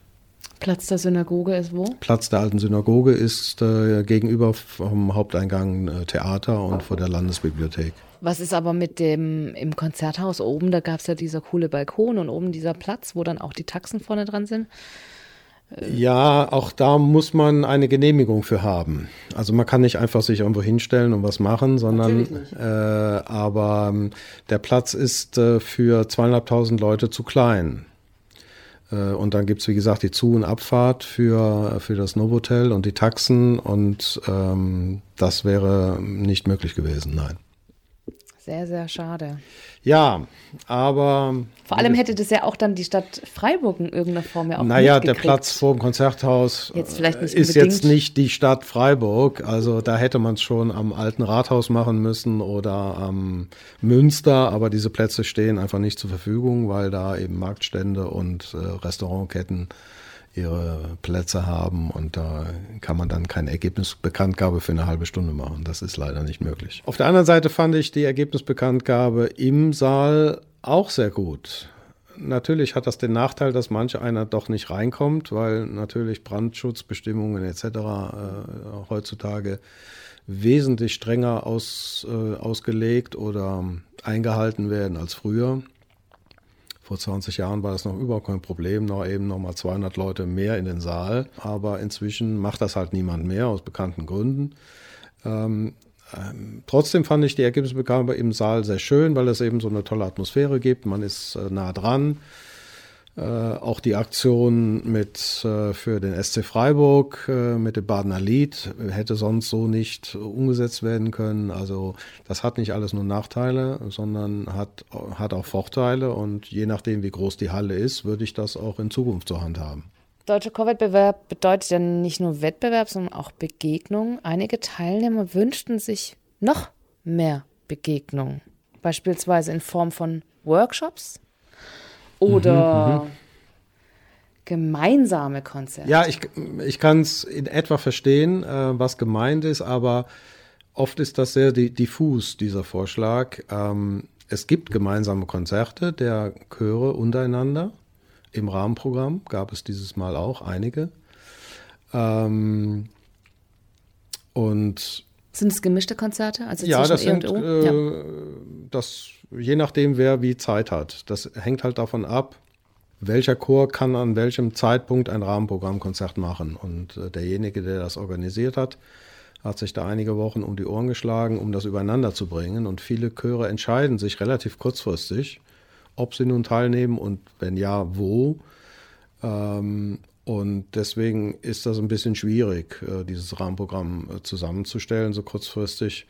Platz der Synagoge ist wo? Platz der alten Synagoge ist äh, gegenüber vom Haupteingang äh, Theater und vor der Landesbibliothek. Was ist aber mit dem im Konzerthaus oben? Da gab es ja dieser coole Balkon und oben dieser Platz, wo dann auch die Taxen vorne dran sind. Ja, auch da muss man eine Genehmigung für haben. Also man kann nicht einfach sich irgendwo hinstellen und was machen, sondern äh, aber ähm, der Platz ist äh, für zweieinhalbtausend Leute zu klein. Äh, und dann gibt es, wie gesagt, die Zu- und Abfahrt für, für das Novotel und die Taxen und ähm, das wäre nicht möglich gewesen, nein. Sehr, sehr schade. Ja, aber. Vor allem hätte das ja auch dann die Stadt Freiburg in irgendeiner Form ja auch Naja, der Platz vor dem Konzerthaus jetzt nicht ist jetzt nicht die Stadt Freiburg. Also da hätte man es schon am alten Rathaus machen müssen oder am Münster, aber diese Plätze stehen einfach nicht zur Verfügung, weil da eben Marktstände und äh, Restaurantketten ihre Plätze haben und da kann man dann keine Ergebnisbekanntgabe für eine halbe Stunde machen. Das ist leider nicht möglich. Auf der anderen Seite fand ich die Ergebnisbekanntgabe im Saal auch sehr gut. Natürlich hat das den Nachteil, dass manch einer doch nicht reinkommt, weil natürlich Brandschutzbestimmungen etc. Äh, heutzutage wesentlich strenger aus, äh, ausgelegt oder eingehalten werden als früher. Vor 20 Jahren war das noch überhaupt kein Problem, noch eben noch mal 200 Leute mehr in den Saal. Aber inzwischen macht das halt niemand mehr aus bekannten Gründen. Ähm, ähm, trotzdem fand ich die Ergebnisbegabe im Saal sehr schön, weil es eben so eine tolle Atmosphäre gibt. Man ist äh, nah dran. Äh, auch die Aktion mit, äh, für den SC Freiburg äh, mit dem Badener Lied hätte sonst so nicht umgesetzt werden können. Also das hat nicht alles nur Nachteile, sondern hat, hat auch Vorteile. Und je nachdem, wie groß die Halle ist, würde ich das auch in Zukunft zur Hand haben. Deutscher Chorwettbewerb bedeutet ja nicht nur Wettbewerb, sondern auch Begegnung. Einige Teilnehmer wünschten sich noch mehr Begegnung, beispielsweise in Form von Workshops oder mhm, gemeinsame Konzerte. Ja, ich, ich kann es in etwa verstehen, äh, was gemeint ist, aber oft ist das sehr diffus, dieser Vorschlag. Ähm, es gibt gemeinsame Konzerte der Chöre untereinander. Im Rahmenprogramm gab es dieses Mal auch einige. Ähm, und sind es gemischte Konzerte? Also ja, das sind, äh, ja. das, je nachdem, wer wie Zeit hat. Das hängt halt davon ab, welcher Chor kann an welchem Zeitpunkt ein Rahmenprogrammkonzert machen. Und äh, derjenige, der das organisiert hat, hat sich da einige Wochen um die Ohren geschlagen, um das übereinander zu bringen. Und viele Chöre entscheiden sich relativ kurzfristig, ob sie nun teilnehmen und wenn ja, wo. Ähm, und deswegen ist das ein bisschen schwierig, äh, dieses Rahmenprogramm äh, zusammenzustellen, so kurzfristig.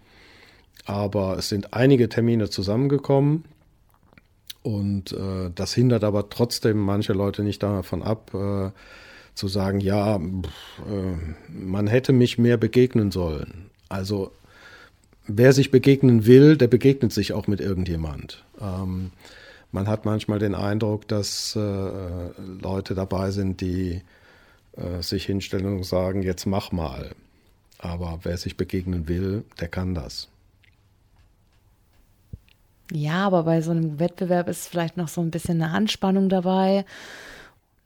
Aber es sind einige Termine zusammengekommen. Und äh, das hindert aber trotzdem manche Leute nicht davon ab, äh, zu sagen, ja, pff, äh, man hätte mich mehr begegnen sollen. Also wer sich begegnen will, der begegnet sich auch mit irgendjemand. Ähm, man hat manchmal den Eindruck, dass äh, Leute dabei sind, die äh, sich hinstellen und sagen, jetzt mach mal. Aber wer sich begegnen will, der kann das. Ja, aber bei so einem Wettbewerb ist vielleicht noch so ein bisschen eine Anspannung dabei.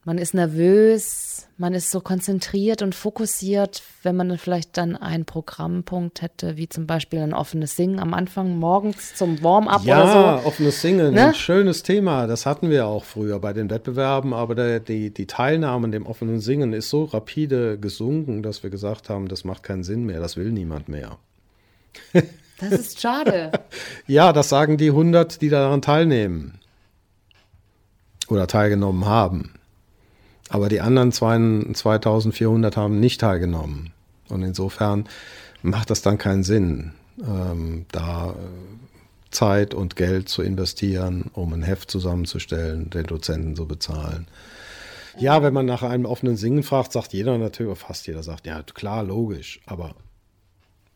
Man ist nervös, man ist so konzentriert und fokussiert, wenn man vielleicht dann einen Programmpunkt hätte, wie zum Beispiel ein offenes Singen am Anfang morgens zum Warm-up ja, oder so. Ja, offenes Singen, Ne? ein schönes Thema. Das hatten wir auch früher bei den Wettbewerben, aber der, die, die Teilnahme an dem offenen Singen ist so rapide gesunken, dass wir gesagt haben, das macht keinen Sinn mehr, das will niemand mehr. Das ist schade. Ja, das sagen die 100, die daran teilnehmen oder teilgenommen haben. Aber die anderen 2400 haben nicht teilgenommen. Und insofern macht das dann keinen Sinn, ähm, da äh, Zeit und Geld zu investieren, um ein Heft zusammenzustellen, den Dozenten zu bezahlen. Ja, wenn man nach einem offenen Singen fragt, sagt jeder natürlich, fast jeder sagt, ja klar, logisch, aber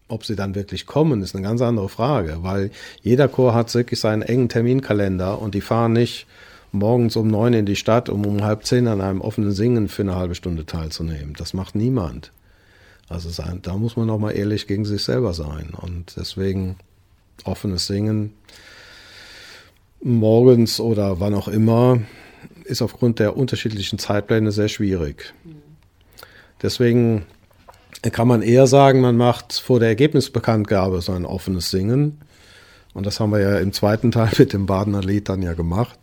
ob sie dann wirklich kommen, ist eine ganz andere Frage, weil jeder Chor hat wirklich seinen engen Terminkalender und die fahren nicht morgens um neun in die Stadt, um um halb zehn an einem offenen Singen für eine halbe Stunde teilzunehmen. Das macht niemand. Also da muss man auch mal ehrlich gegen sich selber sein. Und deswegen offenes Singen morgens oder wann auch immer ist aufgrund der unterschiedlichen Zeitpläne sehr schwierig. Deswegen kann man eher sagen, man macht vor der Ergebnisbekanntgabe so ein offenes Singen. Und das haben wir ja im zweiten Teil mit dem Badener Lied dann ja gemacht.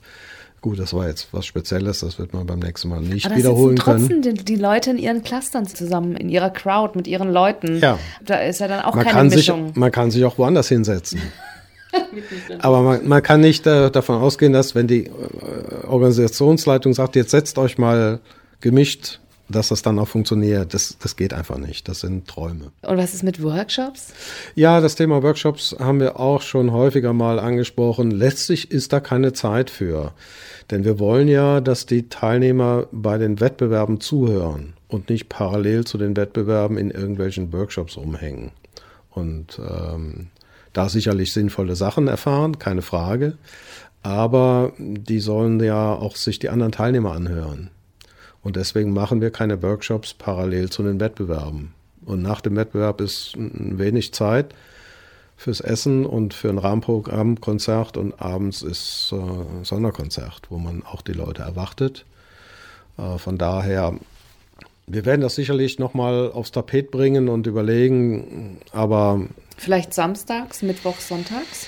Gut, das war jetzt was Spezielles, das wird man beim nächsten Mal nicht Aber wiederholen da sitzen können. trotzdem die, die Leute in ihren Clustern zusammen, in ihrer Crowd, mit ihren Leuten. Ja. Da ist ja dann auch Man keine kann, sich, Mischung. man kann sich auch woanders hinsetzen. Aber man, man kann nicht äh, davon ausgehen, dass wenn die äh, Organisationsleitung sagt, jetzt setzt euch mal gemischt, dass das dann auch funktioniert. Das, das geht einfach nicht. Das sind Träume. Und was ist mit Workshops? Ja, das Thema Workshops haben wir auch schon häufiger mal angesprochen. Letztlich ist da keine Zeit für. Denn wir wollen ja, dass die Teilnehmer bei den Wettbewerben zuhören und nicht parallel zu den Wettbewerben in irgendwelchen Workshops rumhängen. Und ähm, da sicherlich sinnvolle Sachen erfahren, keine Frage. Aber die sollen ja auch sich die anderen Teilnehmer anhören. Und deswegen machen wir keine Workshops parallel zu den Wettbewerben. Und nach dem Wettbewerb ist wenig Zeit fürs Essen und für ein Rahmenprogramm, Konzert und abends ist äh, Sonderkonzert, wo man auch die Leute erwartet. Äh, von daher, wir werden das sicherlich nochmal aufs Tapet bringen und überlegen, aber Vielleicht samstags, mittwochs, sonntags?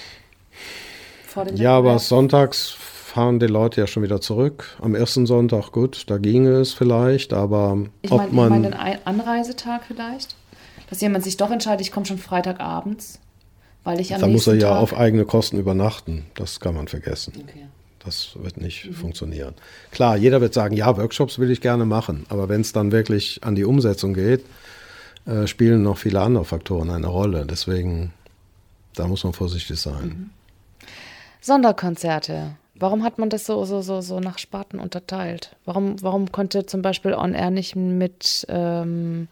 Vor dem ja, aber sonntags fahren die Leute ja schon wieder zurück. Am ersten Sonntag, gut, da ginge es vielleicht, aber Ich ob meine, ich man. mein den Anreisetag vielleicht? Dass jemand sich doch entscheidet, ich komme schon Freitagabends, weil ich am da muss er ja Tag auf eigene Kosten übernachten. Das kann man vergessen. Okay. Das wird nicht funktionieren. Klar, jeder wird sagen, ja, Workshops will ich gerne machen, aber wenn es dann wirklich an die Umsetzung geht, äh, spielen noch viele andere Faktoren eine Rolle. Deswegen, da muss man vorsichtig sein. Sonderkonzerte. Warum hat man das so, so, so, so nach Sparten unterteilt? Warum, warum konnte zum Beispiel On Air nicht mit, ähm,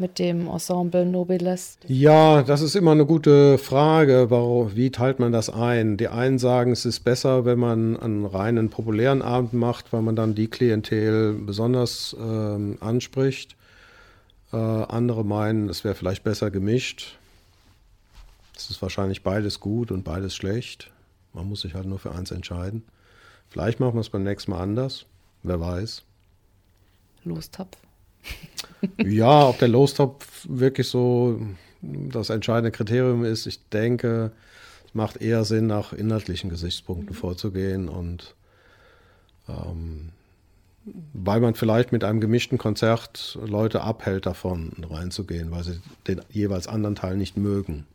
mit dem Ensemble Nobiles? Ja, das ist immer eine gute Frage. Warum, wie teilt man das ein? Die einen sagen, es ist besser, wenn man einen reinen populären Abend macht, weil man dann die Klientel besonders ähm, anspricht. Äh, andere meinen, es wäre vielleicht besser gemischt. Es ist wahrscheinlich beides gut und beides schlecht. Man muss sich halt nur für eins entscheiden. Vielleicht machen wir es beim nächsten Mal anders. Wer weiß. Lostopf. Ja, ob der Lostopf wirklich so das entscheidende Kriterium ist, ich denke, es macht eher Sinn, nach inhaltlichen Gesichtspunkten vorzugehen und ähm, weil man vielleicht mit einem gemischten Konzert Leute abhält davon reinzugehen, weil sie den jeweils anderen Teil nicht mögen.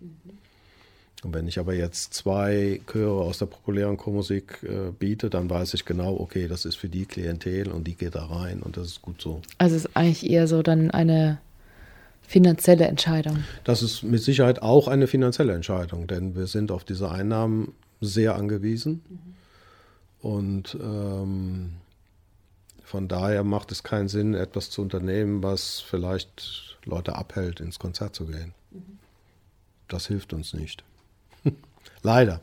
Und wenn ich aber jetzt zwei Chöre aus der populären Chormusik äh, biete, dann weiß ich genau, okay, das ist für die Klientel und die geht da rein und das ist gut so. Also es ist eigentlich eher so dann eine finanzielle Entscheidung. Das ist mit Sicherheit auch eine finanzielle Entscheidung, denn wir sind auf diese Einnahmen sehr angewiesen. Und ähm, von daher macht es keinen Sinn, etwas zu unternehmen, was vielleicht Leute abhält, ins Konzert zu gehen. Das hilft uns nicht. Leider.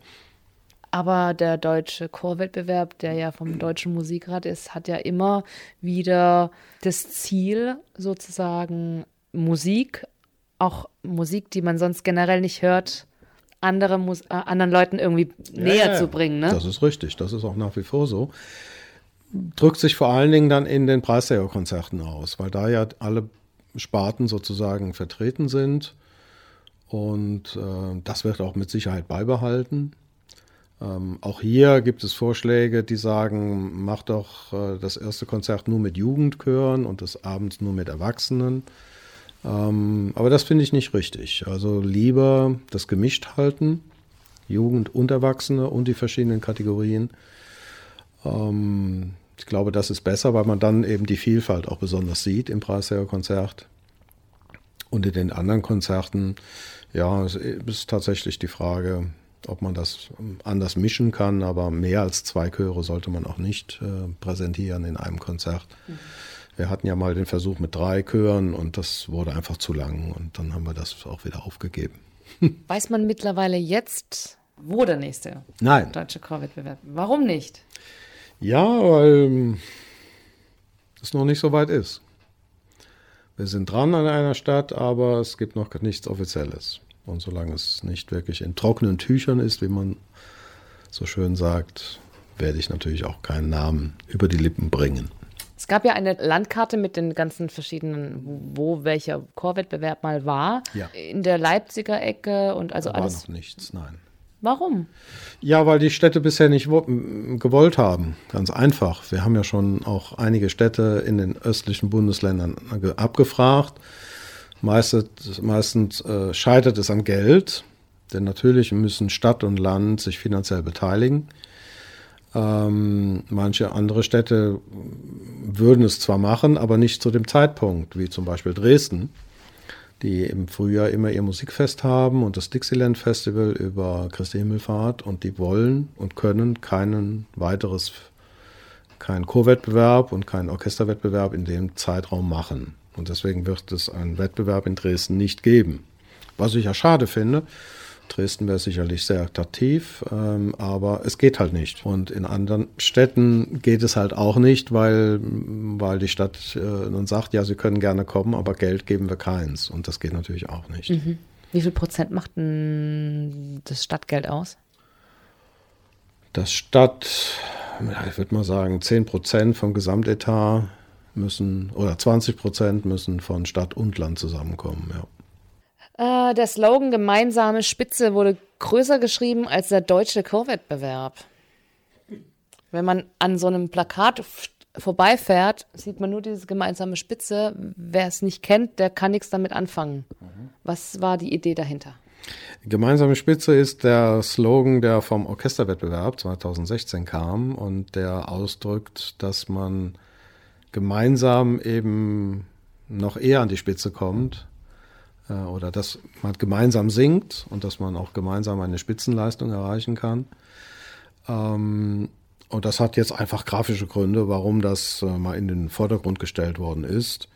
Aber der deutsche Chorwettbewerb, der ja vom Deutschen Musikrat ist, hat ja immer wieder das Ziel, sozusagen Musik, auch Musik, die man sonst generell nicht hört, andere Mus äh, anderen Leuten irgendwie näher ja, zu bringen. Ne? Das ist richtig, das ist auch nach wie vor so. Drückt sich vor allen Dingen dann in den Preisträgerkonzerten aus, weil da ja alle Sparten sozusagen vertreten sind. Und äh, das wird auch mit Sicherheit beibehalten. Ähm, auch hier gibt es Vorschläge, die sagen, mach doch äh, das erste Konzert nur mit Jugendchören und das abends nur mit Erwachsenen. Ähm, aber das finde ich nicht richtig. Also lieber das gemischt halten, Jugend und Erwachsene und die verschiedenen Kategorien. Ähm, ich glaube, das ist besser, weil man dann eben die Vielfalt auch besonders sieht im Preisträgerkonzert. Und in den anderen Konzerten, ja, es ist tatsächlich die Frage, ob man das anders mischen kann, aber mehr als zwei Chöre sollte man auch nicht äh, präsentieren in einem Konzert. Mhm. Wir hatten ja mal den Versuch mit drei Chören und das wurde einfach zu lang und dann haben wir das auch wieder aufgegeben. Weiß man mittlerweile jetzt, wo der nächste Nein. deutsche Chorwettbewerb? Warum nicht? Ja, weil es noch nicht so weit ist. Wir sind dran an einer Stadt, aber es gibt noch nichts Offizielles. Und solange es nicht wirklich in trockenen Tüchern ist, wie man so schön sagt, werde ich natürlich auch keinen Namen über die Lippen bringen. Es gab ja eine Landkarte mit den ganzen verschiedenen, wo welcher Chorwettbewerb mal war. Ja. In der Leipziger Ecke und also da war alles. noch nichts, nein. Warum? Ja, weil die Städte bisher nicht gewollt haben. Ganz einfach. Wir haben ja schon auch einige Städte in den östlichen Bundesländern abgefragt. Meistens, meistens äh, scheitert es am Geld, denn natürlich müssen Stadt und Land sich finanziell beteiligen. Ähm, manche andere Städte würden es zwar machen, aber nicht zu dem Zeitpunkt, wie zum Beispiel Dresden, die im Frühjahr immer ihr Musikfest haben und das Dixieland Festival über Christi Himmelfahrt und die wollen und können keinen weiteres, keinen Chorwettbewerb und keinen Orchesterwettbewerb in dem Zeitraum machen. Und deswegen wird es einen Wettbewerb in Dresden nicht geben. Was ich ja schade finde. Dresden wäre sicherlich sehr attraktiv, ähm, aber es geht halt nicht. Und in anderen Städten geht es halt auch nicht, weil, weil die Stadt äh, dann sagt, ja, sie können gerne kommen, aber Geld geben wir keins. Und das geht natürlich auch nicht. Mhm. Wie viel Prozent macht denn das Stadtgeld aus? Das Stadt, ich würde mal sagen, 10 Prozent vom Gesamtetat müssen, oder 20 Prozent müssen von Stadt und Land zusammenkommen, ja. Äh, der Slogan Gemeinsame Spitze wurde größer geschrieben als der deutsche Chorwettbewerb. Wenn man an so einem Plakat vorbeifährt, sieht man nur diese gemeinsame Spitze. Wer es nicht kennt, der kann nichts damit anfangen. Mhm. Was war die Idee dahinter? Gemeinsame Spitze ist der Slogan, der vom Orchesterwettbewerb 2016 kam und der ausdrückt, dass man gemeinsam eben noch eher an die Spitze kommt oder dass man gemeinsam singt und dass man auch gemeinsam eine Spitzenleistung erreichen kann. Ähm, und das hat jetzt einfach grafische Gründe, warum das äh, mal in den Vordergrund gestellt worden ist.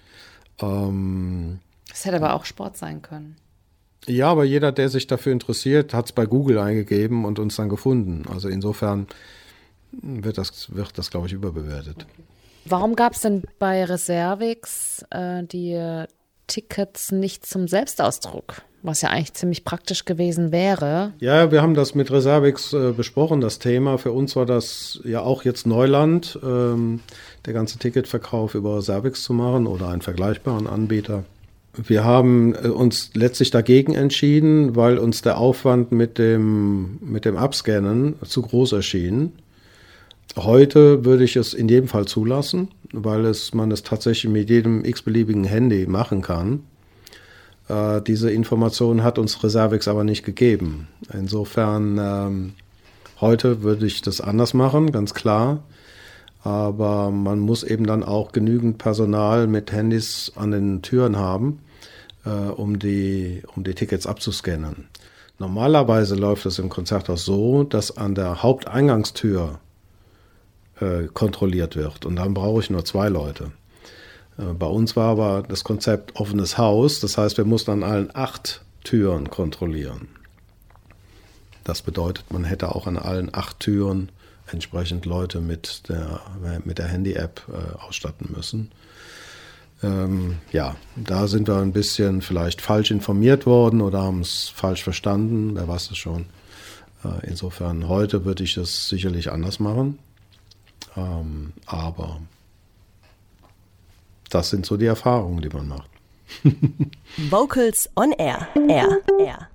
Ähm, das hätte aber auch Sport sein können. Ja, aber jeder, der sich dafür interessiert, hat es bei Google eingegeben und uns dann gefunden. Also insofern wird das, wird das glaube ich, überbewertet. Okay. Warum gab es denn bei Reservix äh, die Tickets nicht zum Selbstausdruck? Was ja eigentlich ziemlich praktisch gewesen wäre. Ja, wir haben das mit Reservix äh, besprochen, das Thema. Für uns war das ja auch jetzt Neuland, ähm, der ganze Ticketverkauf über Reservix zu machen oder einen vergleichbaren Anbieter. Wir haben äh, uns letztlich dagegen entschieden, weil uns der Aufwand mit dem, mit dem Abscannen zu groß erschien. Heute würde ich es in jedem Fall zulassen, weil es, man es tatsächlich mit jedem x-beliebigen Handy machen kann. Äh, diese Information hat uns Reservix aber nicht gegeben. Insofern, ähm, heute würde ich das anders machen, ganz klar. Aber man muss eben dann auch genügend Personal mit Handys an den Türen haben, äh, um, die, um die Tickets abzuscannen. Normalerweise läuft es im Konzerthaus so, dass an der Haupteingangstür äh, kontrolliert wird. Und dann brauche ich nur zwei Leute. Äh, bei uns war aber das Konzept offenes Haus. Das heißt, wir mussten an allen acht Türen kontrollieren. Das bedeutet, man hätte auch an allen acht Türen entsprechend Leute mit der, mit der Handy-App äh, ausstatten müssen. Ähm, ja, da sind wir ein bisschen vielleicht falsch informiert worden oder haben es falsch verstanden, wer weiß es schon. Äh, insofern, heute würde ich das sicherlich anders machen. Ähm, aber das sind so die Erfahrungen, die man macht. Vocals on Air. Air. Air.